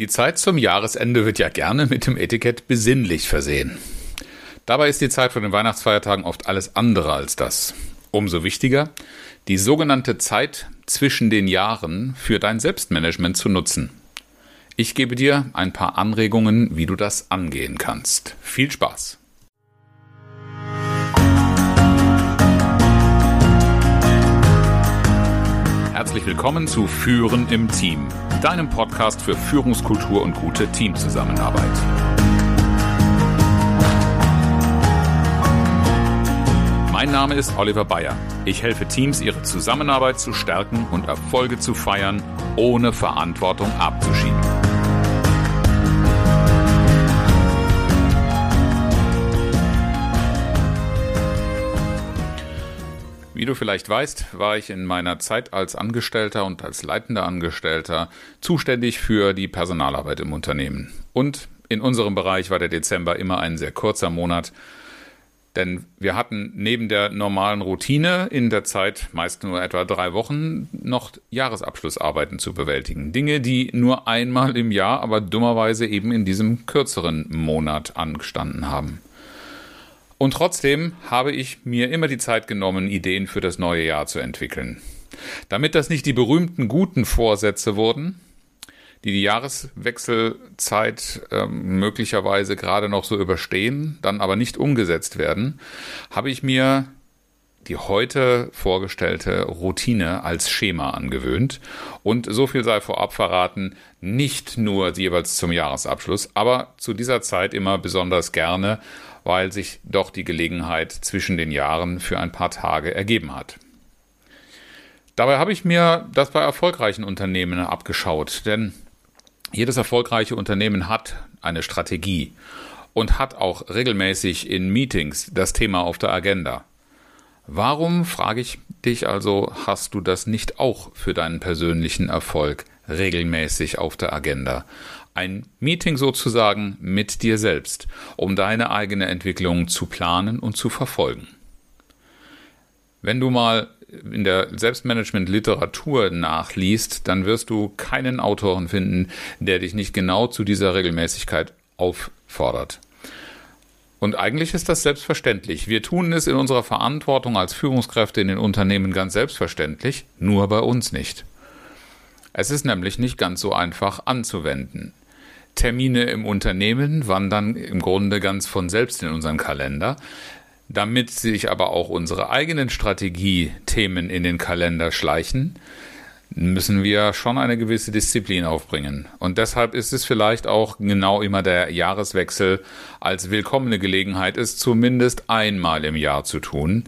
Die Zeit zum Jahresende wird ja gerne mit dem Etikett besinnlich versehen. Dabei ist die Zeit vor den Weihnachtsfeiertagen oft alles andere als das. Umso wichtiger, die sogenannte Zeit zwischen den Jahren für dein Selbstmanagement zu nutzen. Ich gebe dir ein paar Anregungen, wie du das angehen kannst. Viel Spaß! Herzlich willkommen zu Führen im Team, deinem Podcast für Führungskultur und gute Teamzusammenarbeit. Mein Name ist Oliver Bayer. Ich helfe Teams, ihre Zusammenarbeit zu stärken und Erfolge zu feiern, ohne Verantwortung abzuschieben. Du vielleicht weißt, war ich in meiner Zeit als Angestellter und als leitender Angestellter zuständig für die Personalarbeit im Unternehmen. Und in unserem Bereich war der Dezember immer ein sehr kurzer Monat, denn wir hatten neben der normalen Routine in der Zeit, meist nur etwa drei Wochen, noch Jahresabschlussarbeiten zu bewältigen. Dinge, die nur einmal im Jahr, aber dummerweise eben in diesem kürzeren Monat angestanden haben. Und trotzdem habe ich mir immer die Zeit genommen, Ideen für das neue Jahr zu entwickeln. Damit das nicht die berühmten guten Vorsätze wurden, die die Jahreswechselzeit äh, möglicherweise gerade noch so überstehen, dann aber nicht umgesetzt werden, habe ich mir die heute vorgestellte Routine als Schema angewöhnt. Und so viel sei vorab verraten, nicht nur jeweils zum Jahresabschluss, aber zu dieser Zeit immer besonders gerne weil sich doch die Gelegenheit zwischen den Jahren für ein paar Tage ergeben hat. Dabei habe ich mir das bei erfolgreichen Unternehmen abgeschaut, denn jedes erfolgreiche Unternehmen hat eine Strategie und hat auch regelmäßig in Meetings das Thema auf der Agenda. Warum, frage ich dich also, hast du das nicht auch für deinen persönlichen Erfolg regelmäßig auf der Agenda? Ein Meeting sozusagen mit dir selbst, um deine eigene Entwicklung zu planen und zu verfolgen. Wenn du mal in der Selbstmanagement-Literatur nachliest, dann wirst du keinen Autoren finden, der dich nicht genau zu dieser Regelmäßigkeit auffordert. Und eigentlich ist das selbstverständlich. Wir tun es in unserer Verantwortung als Führungskräfte in den Unternehmen ganz selbstverständlich, nur bei uns nicht. Es ist nämlich nicht ganz so einfach anzuwenden. Termine im Unternehmen wandern im Grunde ganz von selbst in unseren Kalender. Damit sich aber auch unsere eigenen Strategiethemen in den Kalender schleichen, müssen wir schon eine gewisse Disziplin aufbringen. Und deshalb ist es vielleicht auch genau immer der Jahreswechsel als willkommene Gelegenheit, es zumindest einmal im Jahr zu tun.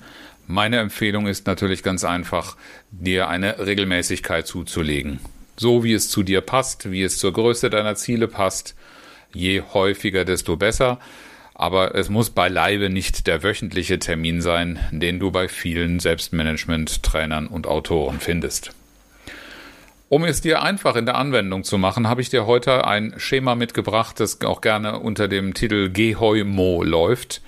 Meine Empfehlung ist natürlich ganz einfach, dir eine Regelmäßigkeit zuzulegen so wie es zu dir passt, wie es zur Größe deiner Ziele passt. Je häufiger, desto besser. Aber es muss beileibe nicht der wöchentliche Termin sein, den du bei vielen Selbstmanagement-Trainern und Autoren findest. Um es dir einfach in der Anwendung zu machen, habe ich dir heute ein Schema mitgebracht, das auch gerne unter dem Titel Gehoimo läuft,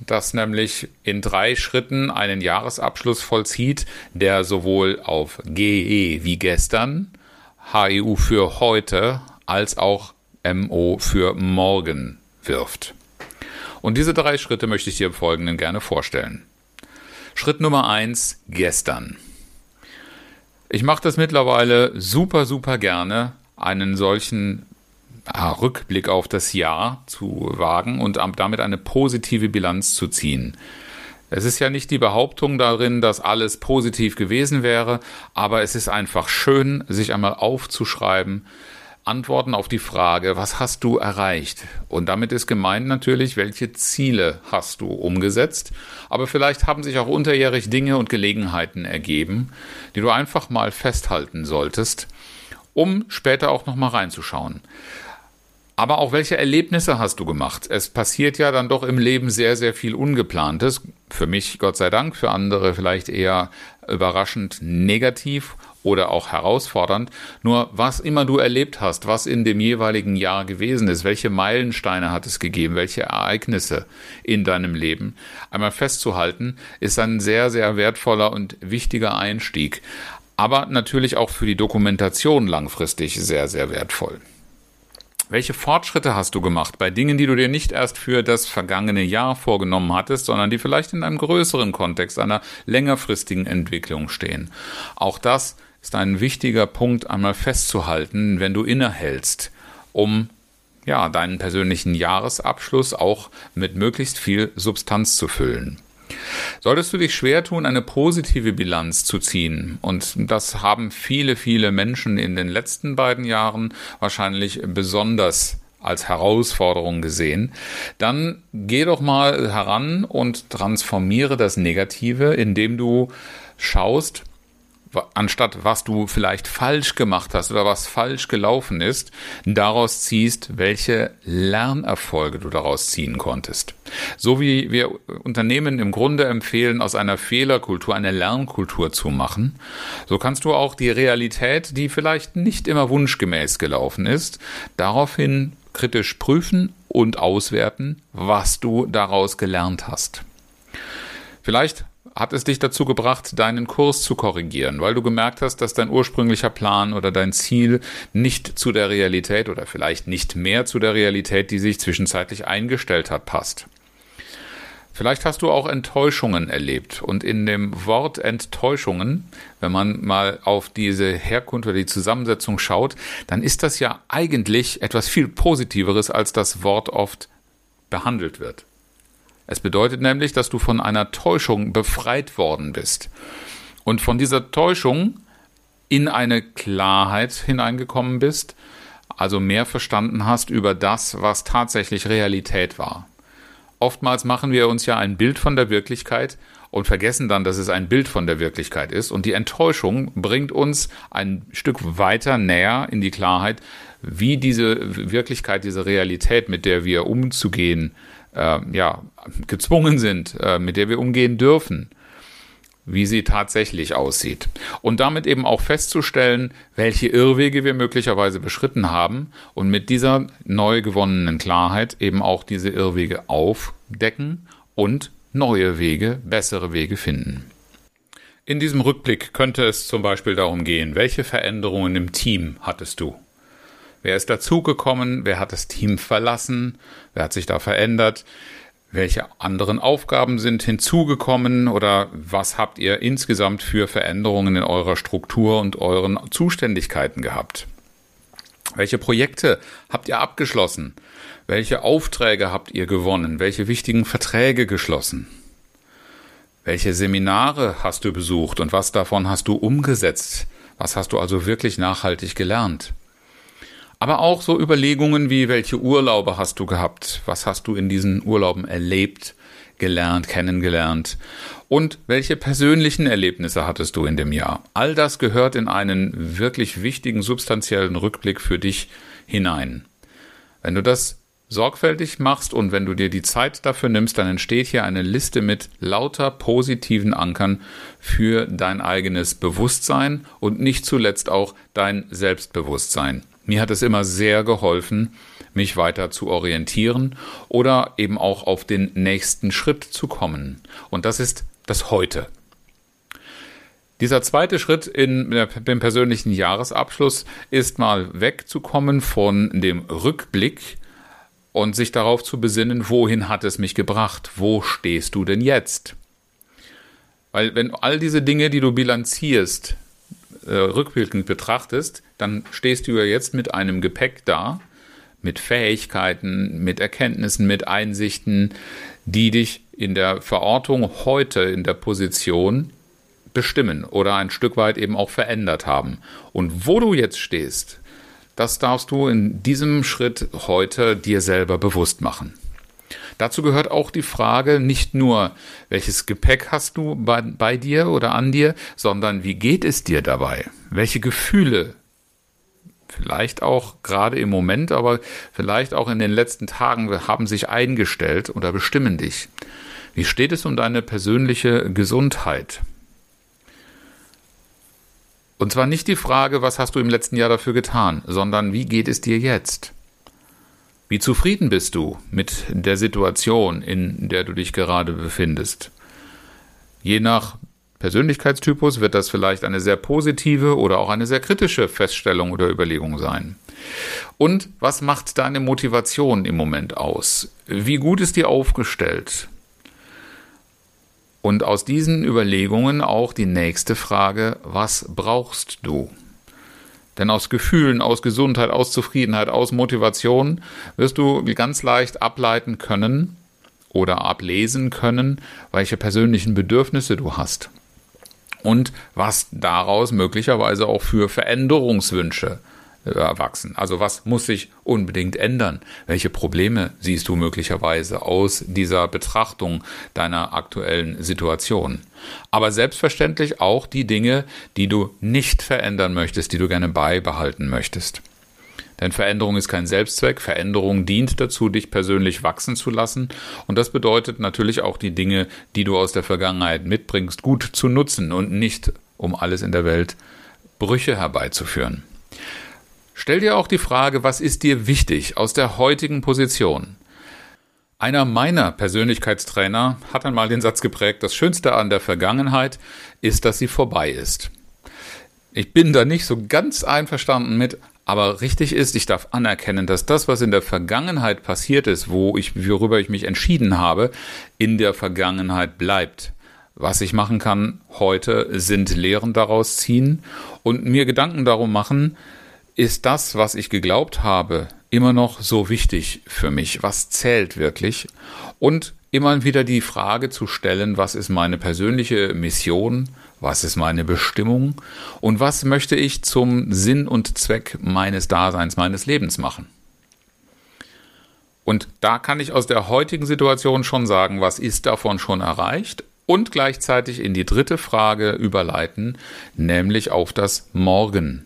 das nämlich in drei Schritten einen Jahresabschluss vollzieht, der sowohl auf GE wie gestern, HEU für heute als auch MO für morgen wirft. Und diese drei Schritte möchte ich dir im Folgenden gerne vorstellen. Schritt Nummer eins gestern. Ich mache das mittlerweile super, super gerne, einen solchen ah, Rückblick auf das Jahr zu wagen und damit eine positive Bilanz zu ziehen. Es ist ja nicht die Behauptung darin, dass alles positiv gewesen wäre, aber es ist einfach schön, sich einmal aufzuschreiben, Antworten auf die Frage, was hast du erreicht? Und damit ist gemeint natürlich, welche Ziele hast du umgesetzt? Aber vielleicht haben sich auch unterjährig Dinge und Gelegenheiten ergeben, die du einfach mal festhalten solltest, um später auch nochmal reinzuschauen. Aber auch welche Erlebnisse hast du gemacht? Es passiert ja dann doch im Leben sehr, sehr viel Ungeplantes. Für mich Gott sei Dank, für andere vielleicht eher überraschend negativ oder auch herausfordernd. Nur was immer du erlebt hast, was in dem jeweiligen Jahr gewesen ist, welche Meilensteine hat es gegeben, welche Ereignisse in deinem Leben, einmal festzuhalten, ist ein sehr, sehr wertvoller und wichtiger Einstieg. Aber natürlich auch für die Dokumentation langfristig sehr, sehr wertvoll. Welche Fortschritte hast du gemacht bei Dingen, die du dir nicht erst für das vergangene Jahr vorgenommen hattest, sondern die vielleicht in einem größeren Kontext, einer längerfristigen Entwicklung stehen? Auch das ist ein wichtiger Punkt einmal festzuhalten, wenn du innehältst, um ja, deinen persönlichen Jahresabschluss auch mit möglichst viel Substanz zu füllen. Solltest du dich schwer tun, eine positive Bilanz zu ziehen, und das haben viele, viele Menschen in den letzten beiden Jahren wahrscheinlich besonders als Herausforderung gesehen, dann geh doch mal heran und transformiere das Negative, indem du schaust, anstatt was du vielleicht falsch gemacht hast oder was falsch gelaufen ist, daraus ziehst, welche Lernerfolge du daraus ziehen konntest. So wie wir Unternehmen im Grunde empfehlen, aus einer Fehlerkultur eine Lernkultur zu machen, so kannst du auch die Realität, die vielleicht nicht immer wunschgemäß gelaufen ist, daraufhin kritisch prüfen und auswerten, was du daraus gelernt hast. Vielleicht hat es dich dazu gebracht, deinen Kurs zu korrigieren, weil du gemerkt hast, dass dein ursprünglicher Plan oder dein Ziel nicht zu der Realität oder vielleicht nicht mehr zu der Realität, die sich zwischenzeitlich eingestellt hat, passt. Vielleicht hast du auch Enttäuschungen erlebt. Und in dem Wort Enttäuschungen, wenn man mal auf diese Herkunft oder die Zusammensetzung schaut, dann ist das ja eigentlich etwas viel Positiveres, als das Wort oft behandelt wird. Es bedeutet nämlich, dass du von einer Täuschung befreit worden bist. Und von dieser Täuschung in eine Klarheit hineingekommen bist, also mehr verstanden hast über das, was tatsächlich Realität war. Oftmals machen wir uns ja ein Bild von der Wirklichkeit und vergessen dann, dass es ein Bild von der Wirklichkeit ist. Und die Enttäuschung bringt uns ein Stück weiter näher in die Klarheit, wie diese Wirklichkeit, diese Realität, mit der wir umzugehen äh, ja, gezwungen sind, äh, mit der wir umgehen dürfen, wie sie tatsächlich aussieht. Und damit eben auch festzustellen, welche Irrwege wir möglicherweise beschritten haben und mit dieser neu gewonnenen Klarheit eben auch diese Irrwege aufdecken und neue Wege, bessere Wege finden. In diesem Rückblick könnte es zum Beispiel darum gehen, welche Veränderungen im Team hattest du? Wer ist dazugekommen? Wer hat das Team verlassen? Wer hat sich da verändert? Welche anderen Aufgaben sind hinzugekommen oder was habt ihr insgesamt für Veränderungen in eurer Struktur und euren Zuständigkeiten gehabt? Welche Projekte habt ihr abgeschlossen? Welche Aufträge habt ihr gewonnen? Welche wichtigen Verträge geschlossen? Welche Seminare hast du besucht und was davon hast du umgesetzt? Was hast du also wirklich nachhaltig gelernt? Aber auch so Überlegungen wie, welche Urlaube hast du gehabt? Was hast du in diesen Urlauben erlebt, gelernt, kennengelernt? Und welche persönlichen Erlebnisse hattest du in dem Jahr? All das gehört in einen wirklich wichtigen, substanziellen Rückblick für dich hinein. Wenn du das sorgfältig machst und wenn du dir die Zeit dafür nimmst, dann entsteht hier eine Liste mit lauter positiven Ankern für dein eigenes Bewusstsein und nicht zuletzt auch dein Selbstbewusstsein. Mir hat es immer sehr geholfen, mich weiter zu orientieren oder eben auch auf den nächsten Schritt zu kommen. Und das ist das Heute. Dieser zweite Schritt in dem persönlichen Jahresabschluss ist mal wegzukommen von dem Rückblick und sich darauf zu besinnen, wohin hat es mich gebracht? Wo stehst du denn jetzt? Weil wenn all diese Dinge, die du bilanzierst, äh, rückblickend betrachtest, dann stehst du ja jetzt mit einem Gepäck da, mit Fähigkeiten, mit Erkenntnissen, mit Einsichten, die dich in der Verortung heute in der Position bestimmen oder ein Stück weit eben auch verändert haben. Und wo du jetzt stehst, das darfst du in diesem Schritt heute dir selber bewusst machen. Dazu gehört auch die Frage nicht nur, welches Gepäck hast du bei, bei dir oder an dir, sondern wie geht es dir dabei? Welche Gefühle vielleicht auch gerade im Moment, aber vielleicht auch in den letzten Tagen haben sich eingestellt oder bestimmen dich. Wie steht es um deine persönliche Gesundheit? Und zwar nicht die Frage, was hast du im letzten Jahr dafür getan, sondern wie geht es dir jetzt? Wie zufrieden bist du mit der Situation, in der du dich gerade befindest? Je nach Persönlichkeitstypus wird das vielleicht eine sehr positive oder auch eine sehr kritische Feststellung oder Überlegung sein. Und was macht deine Motivation im Moment aus? Wie gut ist die aufgestellt? Und aus diesen Überlegungen auch die nächste Frage, was brauchst du? Denn aus Gefühlen, aus Gesundheit, aus Zufriedenheit, aus Motivation wirst du ganz leicht ableiten können oder ablesen können, welche persönlichen Bedürfnisse du hast. Und was daraus möglicherweise auch für Veränderungswünsche erwachsen. Also was muss sich unbedingt ändern? Welche Probleme siehst du möglicherweise aus dieser Betrachtung deiner aktuellen Situation? Aber selbstverständlich auch die Dinge, die du nicht verändern möchtest, die du gerne beibehalten möchtest. Denn Veränderung ist kein Selbstzweck. Veränderung dient dazu, dich persönlich wachsen zu lassen. Und das bedeutet natürlich auch die Dinge, die du aus der Vergangenheit mitbringst, gut zu nutzen und nicht, um alles in der Welt Brüche herbeizuführen. Stell dir auch die Frage, was ist dir wichtig aus der heutigen Position? Einer meiner Persönlichkeitstrainer hat einmal den Satz geprägt, das Schönste an der Vergangenheit ist, dass sie vorbei ist. Ich bin da nicht so ganz einverstanden mit, aber richtig ist, ich darf anerkennen, dass das, was in der Vergangenheit passiert ist, wo ich, worüber ich mich entschieden habe, in der Vergangenheit bleibt. Was ich machen kann heute, sind Lehren daraus ziehen und mir Gedanken darum machen, ist das, was ich geglaubt habe, immer noch so wichtig für mich? Was zählt wirklich? Und immer wieder die Frage zu stellen, was ist meine persönliche Mission? Was ist meine Bestimmung? Und was möchte ich zum Sinn und Zweck meines Daseins, meines Lebens machen? Und da kann ich aus der heutigen Situation schon sagen, was ist davon schon erreicht und gleichzeitig in die dritte Frage überleiten, nämlich auf das Morgen.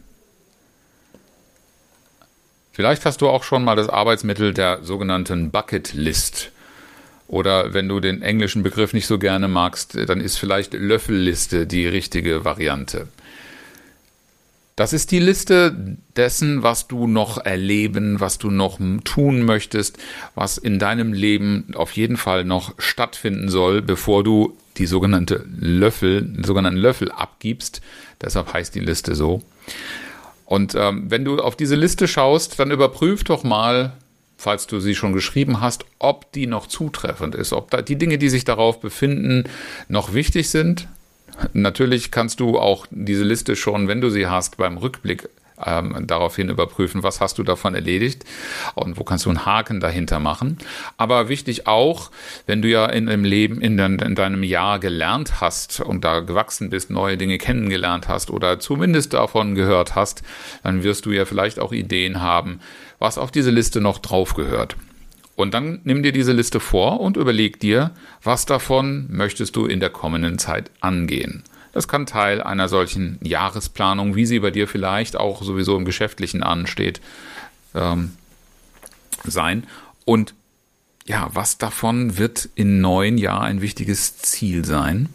Vielleicht hast du auch schon mal das Arbeitsmittel der sogenannten Bucket List. Oder wenn du den englischen Begriff nicht so gerne magst, dann ist vielleicht Löffelliste die richtige Variante. Das ist die Liste dessen, was du noch erleben, was du noch tun möchtest, was in deinem Leben auf jeden Fall noch stattfinden soll, bevor du die sogenannte Löffel, sogenannten Löffel abgibst. Deshalb heißt die Liste so. Und ähm, wenn du auf diese Liste schaust, dann überprüf doch mal, falls du sie schon geschrieben hast, ob die noch zutreffend ist, ob da die Dinge, die sich darauf befinden, noch wichtig sind. Natürlich kannst du auch diese Liste schon, wenn du sie hast, beim Rückblick ähm, daraufhin überprüfen, was hast du davon erledigt und wo kannst du einen Haken dahinter machen. Aber wichtig auch, wenn du ja in deinem Leben, in, de, in deinem Jahr gelernt hast und da gewachsen bist, neue Dinge kennengelernt hast oder zumindest davon gehört hast, dann wirst du ja vielleicht auch Ideen haben, was auf diese Liste noch drauf gehört. Und dann nimm dir diese Liste vor und überleg dir, was davon möchtest du in der kommenden Zeit angehen. Das kann Teil einer solchen Jahresplanung, wie sie bei dir vielleicht auch sowieso im Geschäftlichen ansteht, ähm, sein. Und ja, was davon wird im neuen Jahr ein wichtiges Ziel sein?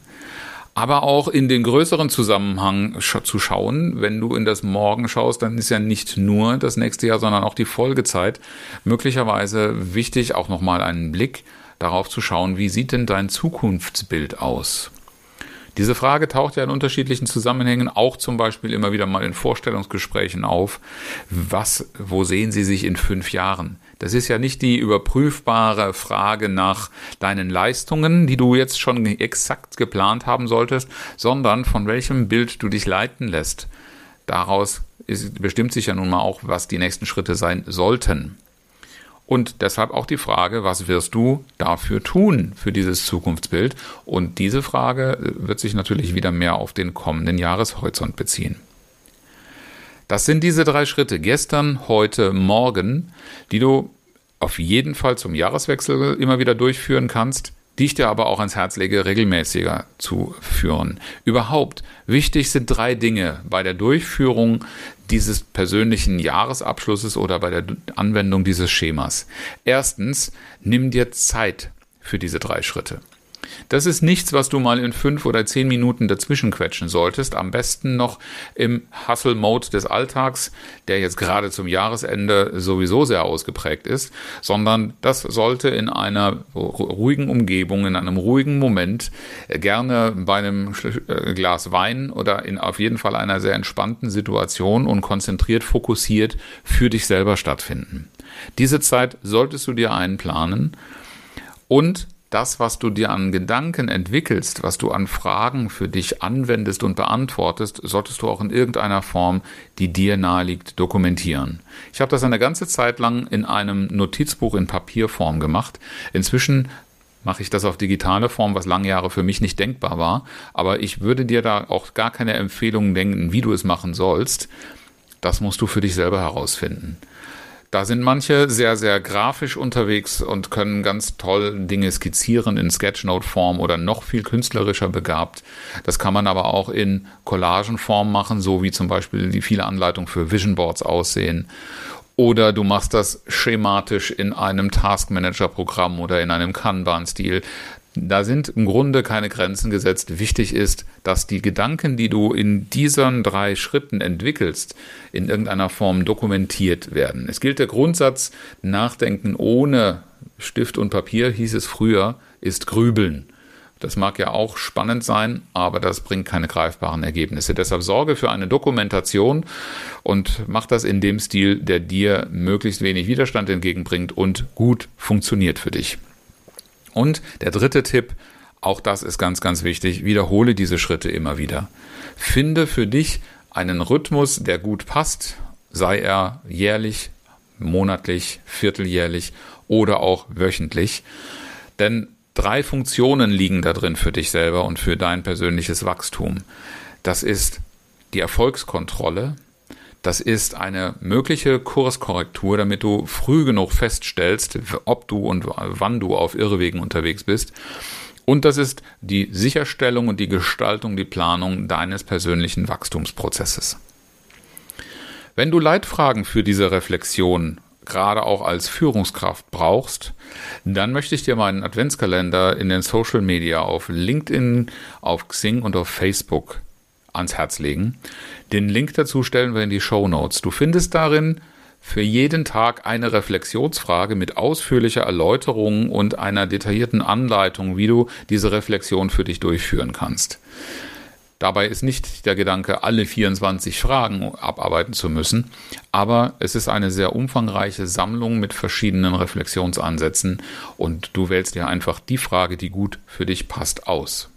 aber auch in den größeren Zusammenhang zu schauen. Wenn du in das Morgen schaust, dann ist ja nicht nur das nächste Jahr, sondern auch die Folgezeit möglicherweise wichtig, auch nochmal einen Blick darauf zu schauen, wie sieht denn dein Zukunftsbild aus? Diese Frage taucht ja in unterschiedlichen Zusammenhängen auch zum Beispiel immer wieder mal in Vorstellungsgesprächen auf. Was, wo sehen Sie sich in fünf Jahren? Das ist ja nicht die überprüfbare Frage nach deinen Leistungen, die du jetzt schon exakt geplant haben solltest, sondern von welchem Bild du dich leiten lässt. Daraus ist, bestimmt sich ja nun mal auch, was die nächsten Schritte sein sollten. Und deshalb auch die Frage, was wirst du dafür tun, für dieses Zukunftsbild? Und diese Frage äh, wird sich natürlich wieder mehr auf den kommenden Jahreshorizont beziehen. Das sind diese drei Schritte, gestern, heute, morgen, die du auf jeden Fall zum Jahreswechsel immer wieder durchführen kannst, die ich dir aber auch ans Herz lege, regelmäßiger zu führen. Überhaupt wichtig sind drei Dinge bei der Durchführung dieses persönlichen Jahresabschlusses oder bei der Anwendung dieses Schemas. Erstens, nimm dir Zeit für diese drei Schritte. Das ist nichts, was du mal in fünf oder zehn Minuten dazwischen quetschen solltest. Am besten noch im Hustle-Mode des Alltags, der jetzt gerade zum Jahresende sowieso sehr ausgeprägt ist, sondern das sollte in einer ruhigen Umgebung, in einem ruhigen Moment, äh, gerne bei einem äh, Glas Wein oder in auf jeden Fall einer sehr entspannten Situation und konzentriert fokussiert für dich selber stattfinden. Diese Zeit solltest du dir einplanen und das, was du dir an Gedanken entwickelst, was du an Fragen für dich anwendest und beantwortest, solltest du auch in irgendeiner Form, die dir naheliegt, dokumentieren. Ich habe das eine ganze Zeit lang in einem Notizbuch in Papierform gemacht. Inzwischen mache ich das auf digitale Form, was lange Jahre für mich nicht denkbar war. Aber ich würde dir da auch gar keine Empfehlungen denken, wie du es machen sollst. Das musst du für dich selber herausfinden. Da sind manche sehr, sehr grafisch unterwegs und können ganz toll Dinge skizzieren in Sketchnote-Form oder noch viel künstlerischer begabt. Das kann man aber auch in Collagenform machen, so wie zum Beispiel die viele Anleitungen für Vision Boards aussehen. Oder du machst das schematisch in einem Taskmanager-Programm oder in einem Kanban-Stil. Da sind im Grunde keine Grenzen gesetzt. Wichtig ist, dass die Gedanken, die du in diesen drei Schritten entwickelst, in irgendeiner Form dokumentiert werden. Es gilt der Grundsatz, Nachdenken ohne Stift und Papier, hieß es früher, ist Grübeln. Das mag ja auch spannend sein, aber das bringt keine greifbaren Ergebnisse. Deshalb sorge für eine Dokumentation und mach das in dem Stil, der dir möglichst wenig Widerstand entgegenbringt und gut funktioniert für dich. Und der dritte Tipp, auch das ist ganz, ganz wichtig, wiederhole diese Schritte immer wieder. Finde für dich einen Rhythmus, der gut passt, sei er jährlich, monatlich, vierteljährlich oder auch wöchentlich. Denn drei Funktionen liegen da drin für dich selber und für dein persönliches Wachstum. Das ist die Erfolgskontrolle, das ist eine mögliche Kurskorrektur, damit du früh genug feststellst, ob du und wann du auf Irrwegen unterwegs bist. Und das ist die Sicherstellung und die Gestaltung, die Planung deines persönlichen Wachstumsprozesses. Wenn du Leitfragen für diese Reflexion gerade auch als Führungskraft brauchst, dann möchte ich dir meinen Adventskalender in den Social Media auf LinkedIn, auf Xing und auf Facebook ans Herz legen. Den Link dazu stellen wir in die Show Notes. Du findest darin für jeden Tag eine Reflexionsfrage mit ausführlicher Erläuterung und einer detaillierten Anleitung, wie du diese Reflexion für dich durchführen kannst. Dabei ist nicht der Gedanke, alle 24 Fragen abarbeiten zu müssen, aber es ist eine sehr umfangreiche Sammlung mit verschiedenen Reflexionsansätzen und du wählst dir einfach die Frage, die gut für dich passt, aus.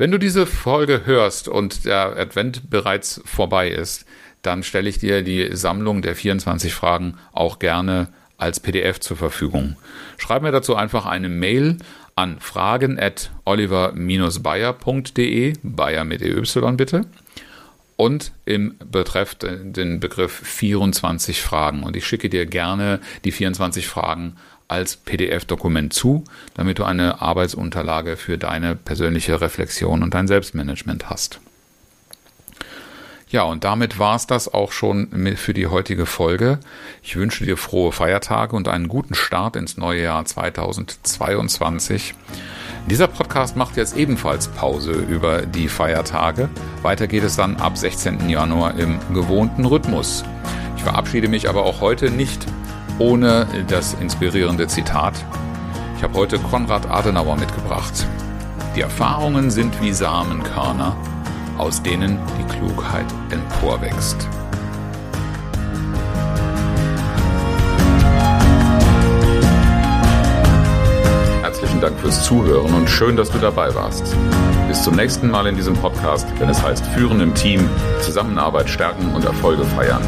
Wenn du diese Folge hörst und der Advent bereits vorbei ist, dann stelle ich dir die Sammlung der 24 Fragen auch gerne als PDF zur Verfügung. Schreib mir dazu einfach eine Mail an fragen at oliver-bayer.de, Bayer mit EY bitte, und im Betreff den Begriff 24 Fragen. Und ich schicke dir gerne die 24 Fragen als PDF-Dokument zu, damit du eine Arbeitsunterlage für deine persönliche Reflexion und dein Selbstmanagement hast. Ja, und damit war es das auch schon für die heutige Folge. Ich wünsche dir frohe Feiertage und einen guten Start ins neue Jahr 2022. Dieser Podcast macht jetzt ebenfalls Pause über die Feiertage. Weiter geht es dann ab 16. Januar im gewohnten Rhythmus. Ich verabschiede mich aber auch heute nicht ohne das inspirierende Zitat. Ich habe heute Konrad Adenauer mitgebracht. Die Erfahrungen sind wie Samenkörner, aus denen die Klugheit emporwächst. Herzlichen Dank fürs Zuhören und schön, dass du dabei warst. Bis zum nächsten Mal in diesem Podcast, wenn es heißt Führen im Team, Zusammenarbeit stärken und Erfolge feiern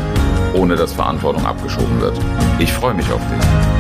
ohne dass Verantwortung abgeschoben wird. Ich freue mich auf dich.